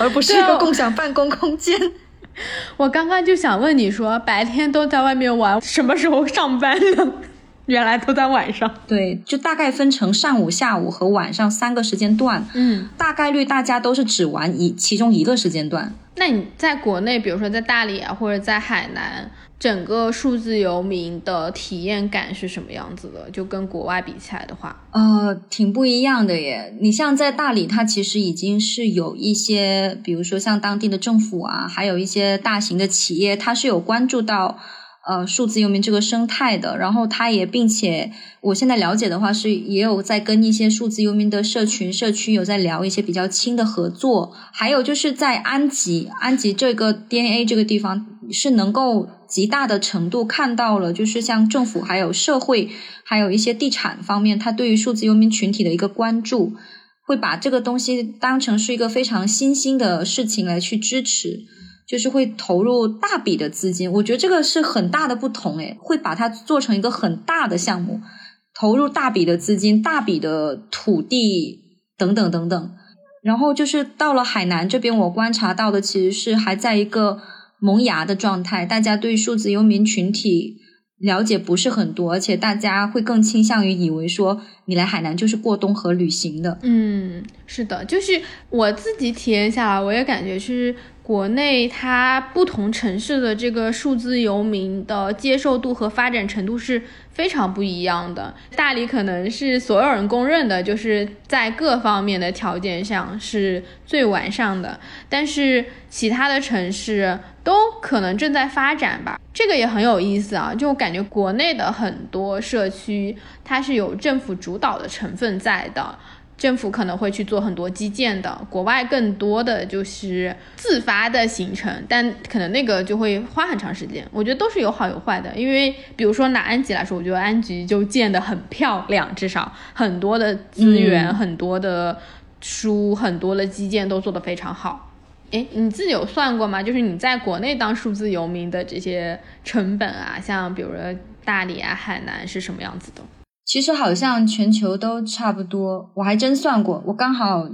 而不是一个共享办公空间。我刚刚就想问你说，白天都在外面玩，什么时候上班呢？原来都在晚上。对，就大概分成上午、下午和晚上三个时间段。嗯，大概率大家都是只玩一其中一个时间段。那你在国内，比如说在大理啊，或者在海南？整个数字游民的体验感是什么样子的？就跟国外比起来的话，呃，挺不一样的耶。你像在大理，它其实已经是有一些，比如说像当地的政府啊，还有一些大型的企业，它是有关注到。呃，数字游民这个生态的，然后它也并且，我现在了解的话是也有在跟一些数字游民的社群社区有在聊一些比较亲的合作，还有就是在安吉，安吉这个 DNA 这个地方是能够极大的程度看到了，就是像政府还有社会还有一些地产方面，他对于数字游民群体的一个关注，会把这个东西当成是一个非常新兴的事情来去支持。就是会投入大笔的资金，我觉得这个是很大的不同诶，会把它做成一个很大的项目，投入大笔的资金、大笔的土地等等等等。然后就是到了海南这边，我观察到的其实是还在一个萌芽的状态，大家对数字游民群体。了解不是很多，而且大家会更倾向于以为说你来海南就是过冬和旅行的。嗯，是的，就是我自己体验下来，我也感觉是国内它不同城市的这个数字游民的接受度和发展程度是。非常不一样的，大理可能是所有人公认的，就是在各方面的条件上是最完善的。但是其他的城市都可能正在发展吧，这个也很有意思啊。就感觉国内的很多社区，它是有政府主导的成分在的。政府可能会去做很多基建的，国外更多的就是自发的形成，但可能那个就会花很长时间。我觉得都是有好有坏的，因为比如说拿安吉来说，我觉得安吉就建得很漂亮，至少很多的资源、很多的书、很多的基建都做得非常好。诶，你自己有算过吗？就是你在国内当数字游民的这些成本啊，像比如说大理啊、海南是什么样子的？其实好像全球都差不多，我还真算过。我刚好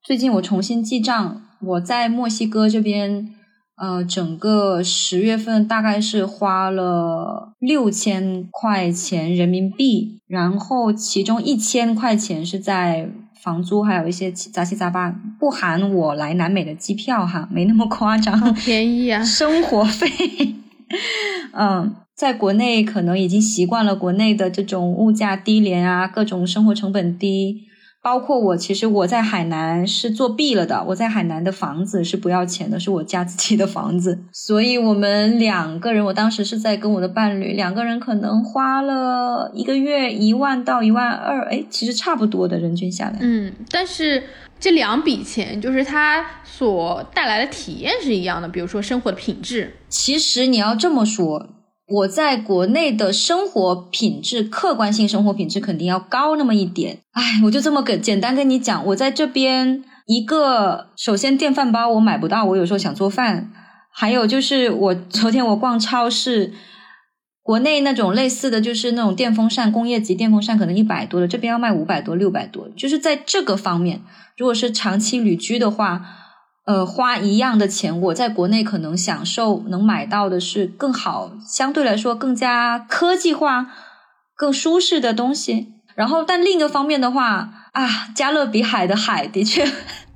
最近我重新记账，我在墨西哥这边，呃，整个十月份大概是花了六千块钱人民币，然后其中一千块钱是在房租，还有一些杂七杂八，不含我来南美的机票哈，没那么夸张，便宜啊，生活费，嗯。在国内可能已经习惯了国内的这种物价低廉啊，各种生活成本低，包括我，其实我在海南是作弊了的。我在海南的房子是不要钱的，是我家自己的房子。所以我们两个人，我当时是在跟我的伴侣两个人，可能花了一个月一万到一万二，哎，其实差不多的人均下来。嗯，但是这两笔钱就是它所带来的体验是一样的，比如说生活的品质。其实你要这么说。我在国内的生活品质，客观性生活品质肯定要高那么一点。哎，我就这么跟简单跟你讲，我在这边一个，首先电饭煲我买不到，我有时候想做饭，还有就是我昨天我逛超市，国内那种类似的就是那种电风扇，工业级电风扇可能一百多的，这边要卖五百多、六百多，就是在这个方面，如果是长期旅居的话。呃，花一样的钱，我在国内可能享受能买到的是更好，相对来说更加科技化、更舒适的东西。然后，但另一个方面的话啊，加勒比海的海的确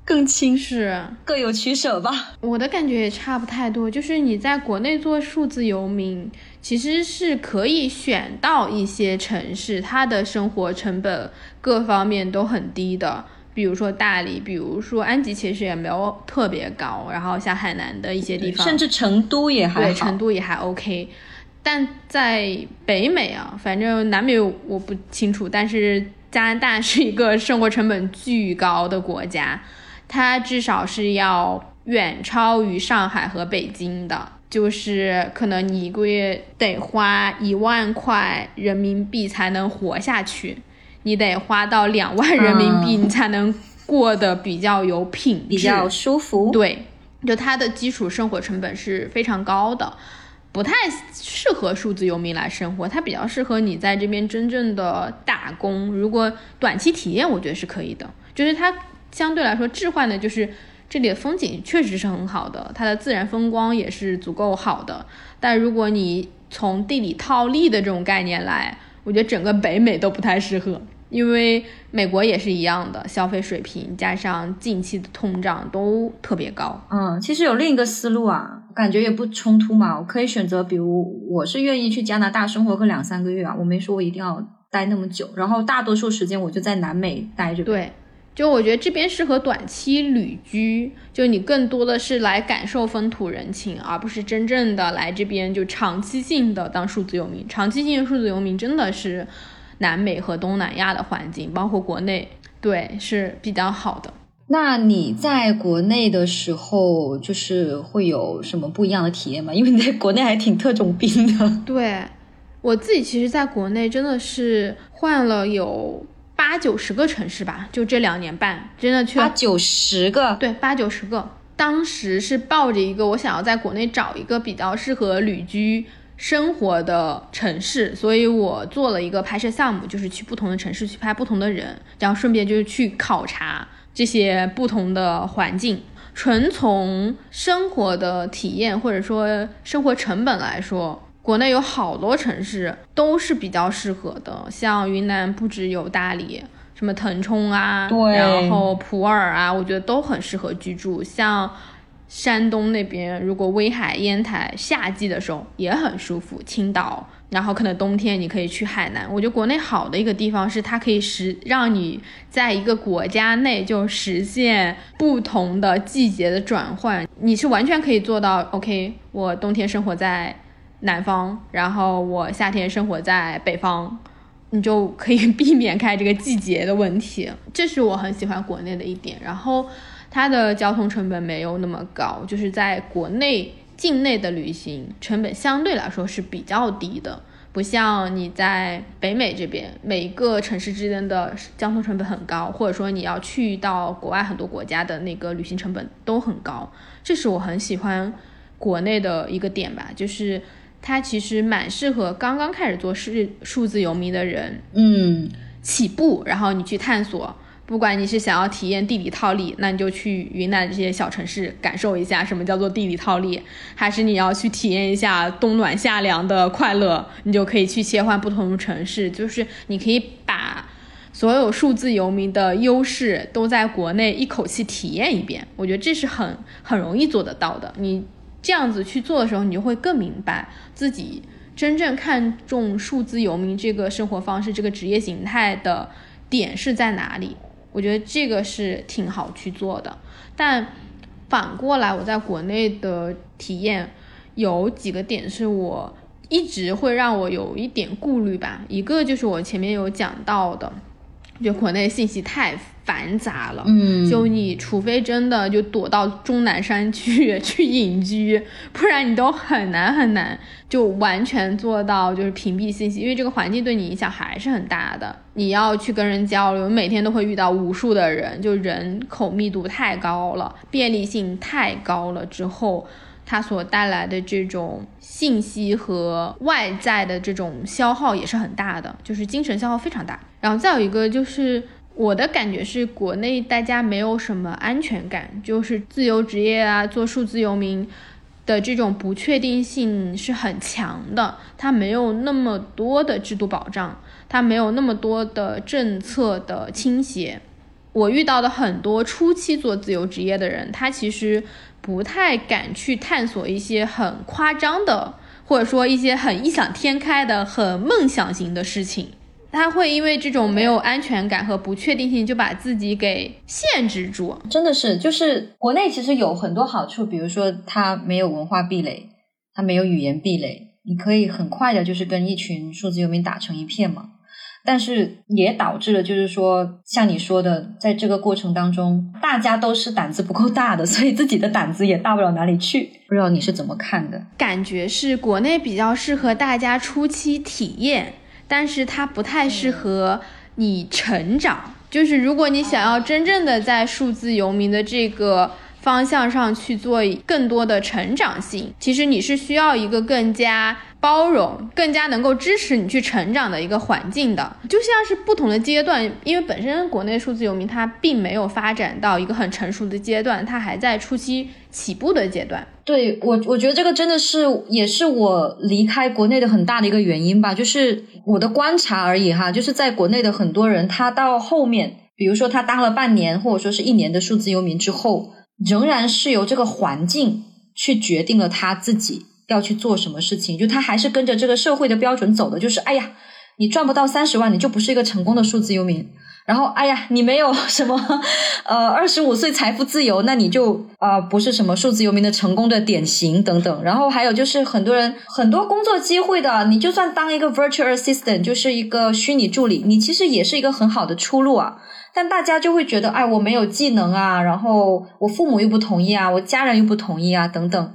更清，是各有取舍吧。我的感觉也差不太多，就是你在国内做数字游民，其实是可以选到一些城市，它的生活成本各方面都很低的。比如说大理，比如说安吉，其实也没有特别高。然后像海南的一些地方，甚至成都也还对，成都也还 OK。但在北美啊，反正南美我不清楚。但是加拿大是一个生活成本巨高的国家，它至少是要远超于上海和北京的。就是可能你一个月得花一万块人民币才能活下去。你得花到两万人民币，你才能过得比较有品质、比较舒服。对，就它的基础生活成本是非常高的，不太适合数字游民来生活。它比较适合你在这边真正的打工。如果短期体验，我觉得是可以的。就是它相对来说置换的，就是这里的风景确实是很好的，它的自然风光也是足够好的。但如果你从地理套利的这种概念来，我觉得整个北美都不太适合。因为美国也是一样的，消费水平加上近期的通胀都特别高。嗯，其实有另一个思路啊，感觉也不冲突嘛。我可以选择，比如我是愿意去加拿大生活个两三个月啊，我没说我一定要待那么久。然后大多数时间我就在南美待着。对，就我觉得这边适合短期旅居，就你更多的是来感受风土人情，而不是真正的来这边就长期性的当数字游民。长期性的数字游民真的是。南美和东南亚的环境，包括国内，对是比较好的。那你在国内的时候，就是会有什么不一样的体验吗？因为你在国内还挺特种兵的。对我自己，其实在国内真的是换了有八九十个城市吧，就这两年半，真的去了八九十个。对，八九十个。当时是抱着一个我想要在国内找一个比较适合旅居。生活的城市，所以我做了一个拍摄项目，就是去不同的城市去拍不同的人，然后顺便就是去考察这些不同的环境。纯从生活的体验或者说生活成本来说，国内有好多城市都是比较适合的，像云南不只有大理，什么腾冲啊，然后普洱啊，我觉得都很适合居住。像。山东那边，如果威海、烟台夏季的时候也很舒服。青岛，然后可能冬天你可以去海南。我觉得国内好的一个地方是，它可以实让你在一个国家内就实现不同的季节的转换。你是完全可以做到。OK，我冬天生活在南方，然后我夏天生活在北方，你就可以 避免开这个季节的问题。这是我很喜欢国内的一点。然后。它的交通成本没有那么高，就是在国内境内的旅行成本相对来说是比较低的，不像你在北美这边，每一个城市之间的交通成本很高，或者说你要去到国外很多国家的那个旅行成本都很高。这是我很喜欢国内的一个点吧，就是它其实蛮适合刚刚开始做数数字游民的人，嗯，起步，然后你去探索。不管你是想要体验地理套利，那你就去云南这些小城市感受一下什么叫做地理套利；还是你要去体验一下冬暖夏凉的快乐，你就可以去切换不同的城市。就是你可以把所有数字游民的优势都在国内一口气体验一遍。我觉得这是很很容易做得到的。你这样子去做的时候，你就会更明白自己真正看重数字游民这个生活方式、这个职业形态的点是在哪里。我觉得这个是挺好去做的。但反过来，我在国内的体验有几个点是我一直会让我有一点顾虑吧。一个就是我前面有讲到的，就国内信息太。繁杂了，嗯，就你除非真的就躲到终南山去 去隐居，不然你都很难很难就完全做到就是屏蔽信息，因为这个环境对你影响还是很大的。你要去跟人交流，每天都会遇到无数的人，就人口密度太高了，便利性太高了之后，它所带来的这种信息和外在的这种消耗也是很大的，就是精神消耗非常大。然后再有一个就是。我的感觉是，国内大家没有什么安全感，就是自由职业啊，做数字游民的这种不确定性是很强的。它没有那么多的制度保障，它没有那么多的政策的倾斜。我遇到的很多初期做自由职业的人，他其实不太敢去探索一些很夸张的，或者说一些很异想天开的、很梦想型的事情。他会因为这种没有安全感和不确定性，就把自己给限制住。真的是，就是国内其实有很多好处，比如说它没有文化壁垒，它没有语言壁垒，你可以很快的，就是跟一群数字游民打成一片嘛。但是也导致了，就是说像你说的，在这个过程当中，大家都是胆子不够大的，所以自己的胆子也大不了哪里去。不知道你是怎么看的？感觉是国内比较适合大家初期体验。但是它不太适合你成长，就是如果你想要真正的在数字游民的这个方向上去做更多的成长性，其实你是需要一个更加。包容更加能够支持你去成长的一个环境的，就像是不同的阶段，因为本身国内数字游民它并没有发展到一个很成熟的阶段，它还在初期起步的阶段。对我，我觉得这个真的是也是我离开国内的很大的一个原因吧，就是我的观察而已哈，就是在国内的很多人，他到后面，比如说他当了半年或者说是一年的数字游民之后，仍然是由这个环境去决定了他自己。要去做什么事情，就他还是跟着这个社会的标准走的，就是哎呀，你赚不到三十万，你就不是一个成功的数字游民。然后哎呀，你没有什么呃二十五岁财富自由，那你就啊不是什么数字游民的成功的典型等等。然后还有就是很多人很多工作机会的，你就算当一个 virtual assistant，就是一个虚拟助理，你其实也是一个很好的出路啊。但大家就会觉得，哎，我没有技能啊，然后我父母又不同意啊，我家人又不同意啊，等等。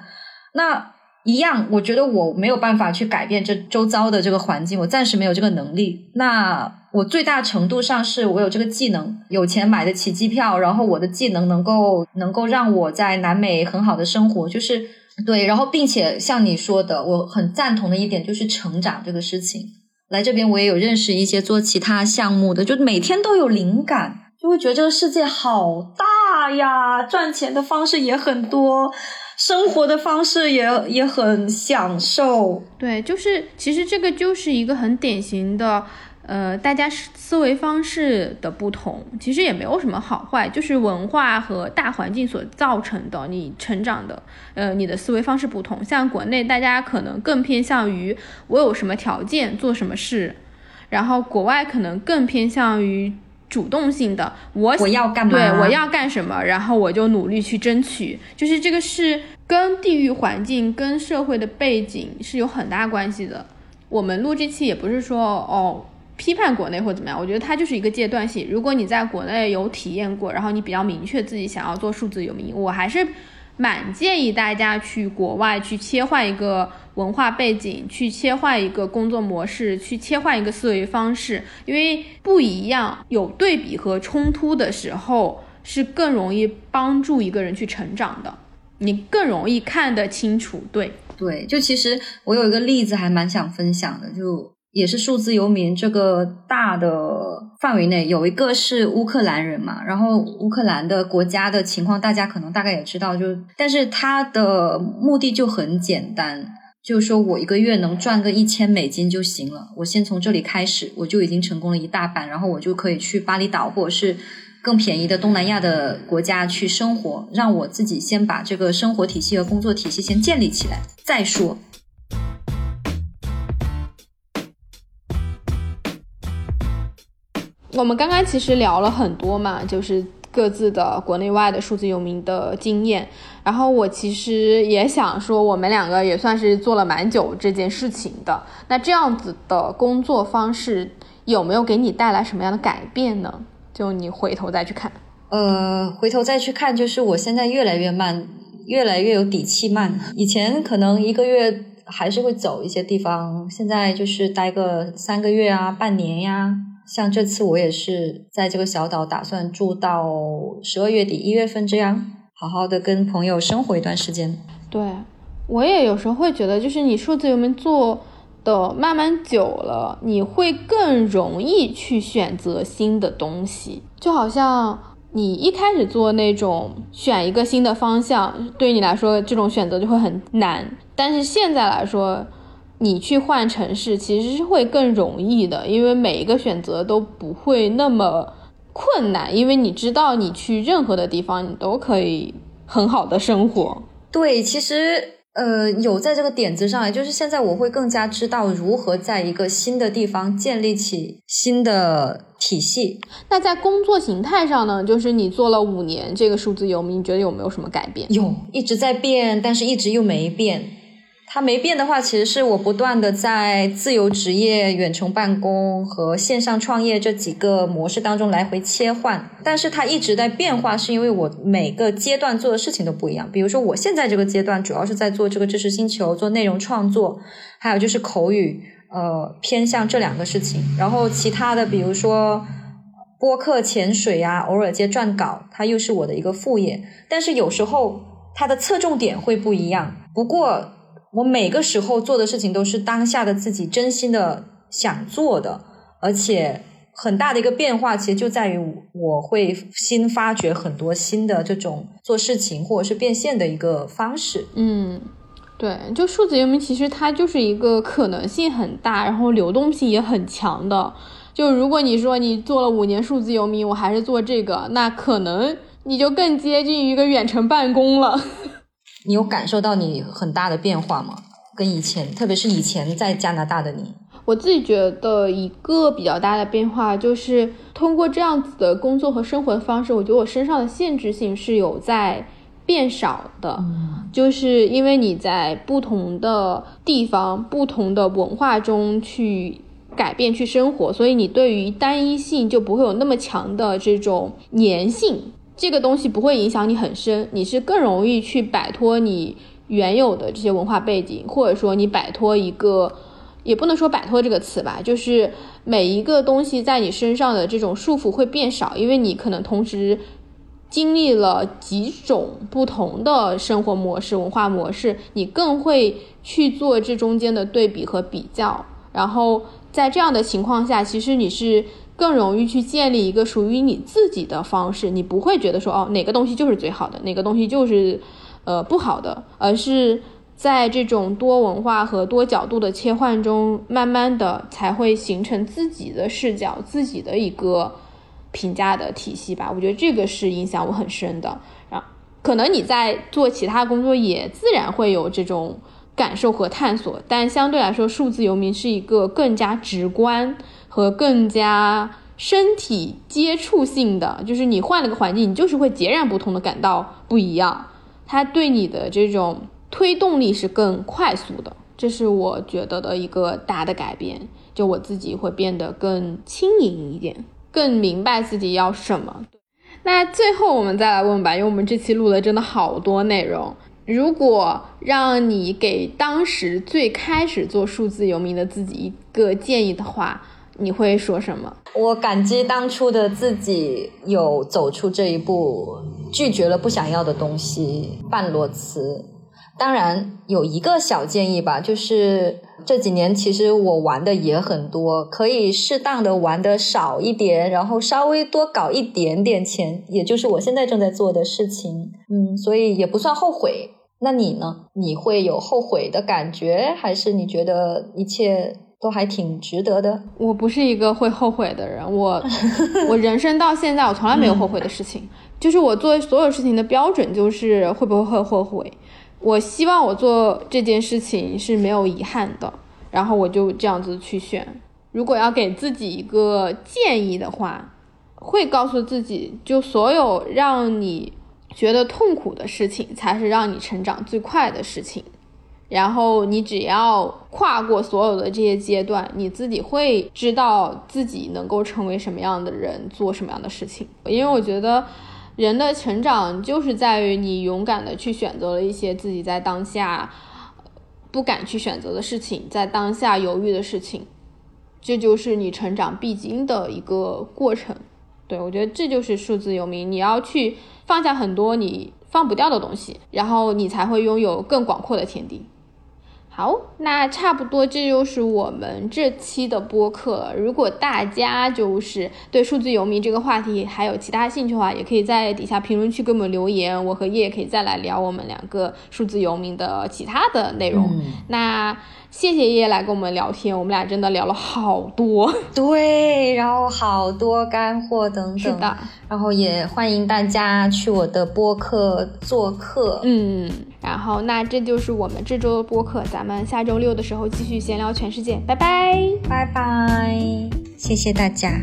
那一样，我觉得我没有办法去改变这周遭的这个环境，我暂时没有这个能力。那我最大程度上是我有这个技能，有钱买得起机票，然后我的技能能够能够让我在南美很好的生活，就是对。然后并且像你说的，我很赞同的一点就是成长这个事情。来这边我也有认识一些做其他项目的，就每天都有灵感，就会觉得这个世界好大呀，赚钱的方式也很多。生活的方式也也很享受，对，就是其实这个就是一个很典型的，呃，大家思维方式的不同，其实也没有什么好坏，就是文化和大环境所造成的，你成长的，呃，你的思维方式不同。像国内大家可能更偏向于我有什么条件做什么事，然后国外可能更偏向于。主动性的，我我要干嘛？对，我要干什么，然后我就努力去争取。就是这个是跟地域环境、跟社会的背景是有很大关系的。我们录这期也不是说哦批判国内或怎么样，我觉得它就是一个阶段性。如果你在国内有体验过，然后你比较明确自己想要做数字游民，我还是。蛮建议大家去国外去切换一个文化背景，去切换一个工作模式，去切换一个思维方式，因为不一样，有对比和冲突的时候，是更容易帮助一个人去成长的，你更容易看得清楚。对对，就其实我有一个例子还蛮想分享的，就。也是数字游民这个大的范围内，有一个是乌克兰人嘛，然后乌克兰的国家的情况，大家可能大概也知道，就但是他的目的就很简单，就是说我一个月能赚个一千美金就行了，我先从这里开始，我就已经成功了一大半，然后我就可以去巴厘岛或者是更便宜的东南亚的国家去生活，让我自己先把这个生活体系和工作体系先建立起来再说。我们刚刚其实聊了很多嘛，就是各自的国内外的数字游民的经验。然后我其实也想说，我们两个也算是做了蛮久这件事情的。那这样子的工作方式有没有给你带来什么样的改变呢？就你回头再去看，呃，回头再去看，就是我现在越来越慢，越来越有底气慢。以前可能一个月还是会走一些地方，现在就是待个三个月啊，半年呀。像这次我也是在这个小岛打算住到十二月底一月份这样，好好的跟朋友生活一段时间。对，我也有时候会觉得，就是你数字游民做的慢慢久了，你会更容易去选择新的东西。就好像你一开始做那种选一个新的方向，对于你来说这种选择就会很难，但是现在来说。你去换城市其实是会更容易的，因为每一个选择都不会那么困难，因为你知道你去任何的地方，你都可以很好的生活。对，其实呃有在这个点子上，就是现在我会更加知道如何在一个新的地方建立起新的体系。那在工作形态上呢？就是你做了五年这个数字游民，你觉得有没有什么改变？有，一直在变，但是一直又没变。它没变的话，其实是我不断的在自由职业、远程办公和线上创业这几个模式当中来回切换。但是它一直在变化，是因为我每个阶段做的事情都不一样。比如说，我现在这个阶段主要是在做这个知识星球，做内容创作，还有就是口语，呃，偏向这两个事情。然后其他的，比如说播客、潜水啊，偶尔接撰稿，它又是我的一个副业。但是有时候它的侧重点会不一样。不过。我每个时候做的事情都是当下的自己真心的想做的，而且很大的一个变化，其实就在于我会新发掘很多新的这种做事情或者是变现的一个方式。嗯，对，就数字游民其实它就是一个可能性很大，然后流动性也很强的。就如果你说你做了五年数字游民，我还是做这个，那可能你就更接近于一个远程办公了。你有感受到你很大的变化吗？跟以前，特别是以前在加拿大的你，我自己觉得一个比较大的变化就是通过这样子的工作和生活的方式，我觉得我身上的限制性是有在变少的。就是因为你在不同的地方、不同的文化中去改变、去生活，所以你对于单一性就不会有那么强的这种粘性。这个东西不会影响你很深，你是更容易去摆脱你原有的这些文化背景，或者说你摆脱一个，也不能说摆脱这个词吧，就是每一个东西在你身上的这种束缚会变少，因为你可能同时经历了几种不同的生活模式、文化模式，你更会去做这中间的对比和比较，然后在这样的情况下，其实你是。更容易去建立一个属于你自己的方式，你不会觉得说哦哪个东西就是最好的，哪个东西就是呃不好的，而是在这种多文化和多角度的切换中，慢慢的才会形成自己的视角，自己的一个评价的体系吧。我觉得这个是影响我很深的。然可能你在做其他工作也自然会有这种感受和探索，但相对来说，数字游民是一个更加直观。和更加身体接触性的，就是你换了个环境，你就是会截然不同的感到不一样。它对你的这种推动力是更快速的，这是我觉得的一个大的改变。就我自己会变得更轻盈一点，更明白自己要什么。那最后我们再来问吧，因为我们这期录了真的好多内容。如果让你给当时最开始做数字游民的自己一个建议的话，你会说什么？我感激当初的自己有走出这一步，拒绝了不想要的东西，半裸辞。当然有一个小建议吧，就是这几年其实我玩的也很多，可以适当的玩的少一点，然后稍微多搞一点点钱，也就是我现在正在做的事情。嗯，所以也不算后悔。那你呢？你会有后悔的感觉，还是你觉得一切？都还挺值得的。我不是一个会后悔的人，我 我人生到现在我从来没有后悔的事情。就是我做所有事情的标准就是会不会会后悔。我希望我做这件事情是没有遗憾的，然后我就这样子去选。如果要给自己一个建议的话，会告诉自己，就所有让你觉得痛苦的事情，才是让你成长最快的事情。然后你只要跨过所有的这些阶段，你自己会知道自己能够成为什么样的人，做什么样的事情。因为我觉得人的成长就是在于你勇敢的去选择了一些自己在当下不敢去选择的事情，在当下犹豫的事情，这就是你成长必经的一个过程。对我觉得这就是数字游民，你要去放下很多你放不掉的东西，然后你才会拥有更广阔的天地。好，那差不多这就是我们这期的播客。如果大家就是对数字游民这个话题还有其他兴趣的话，也可以在底下评论区给我们留言，我和叶可以再来聊我们两个数字游民的其他的内容。那。谢谢爷爷来跟我们聊天，我们俩真的聊了好多，对，然后好多干货等等，是的，然后也欢迎大家去我的播客做客，嗯，然后那这就是我们这周的播客，咱们下周六的时候继续闲聊全世界，拜拜，拜拜，谢谢大家。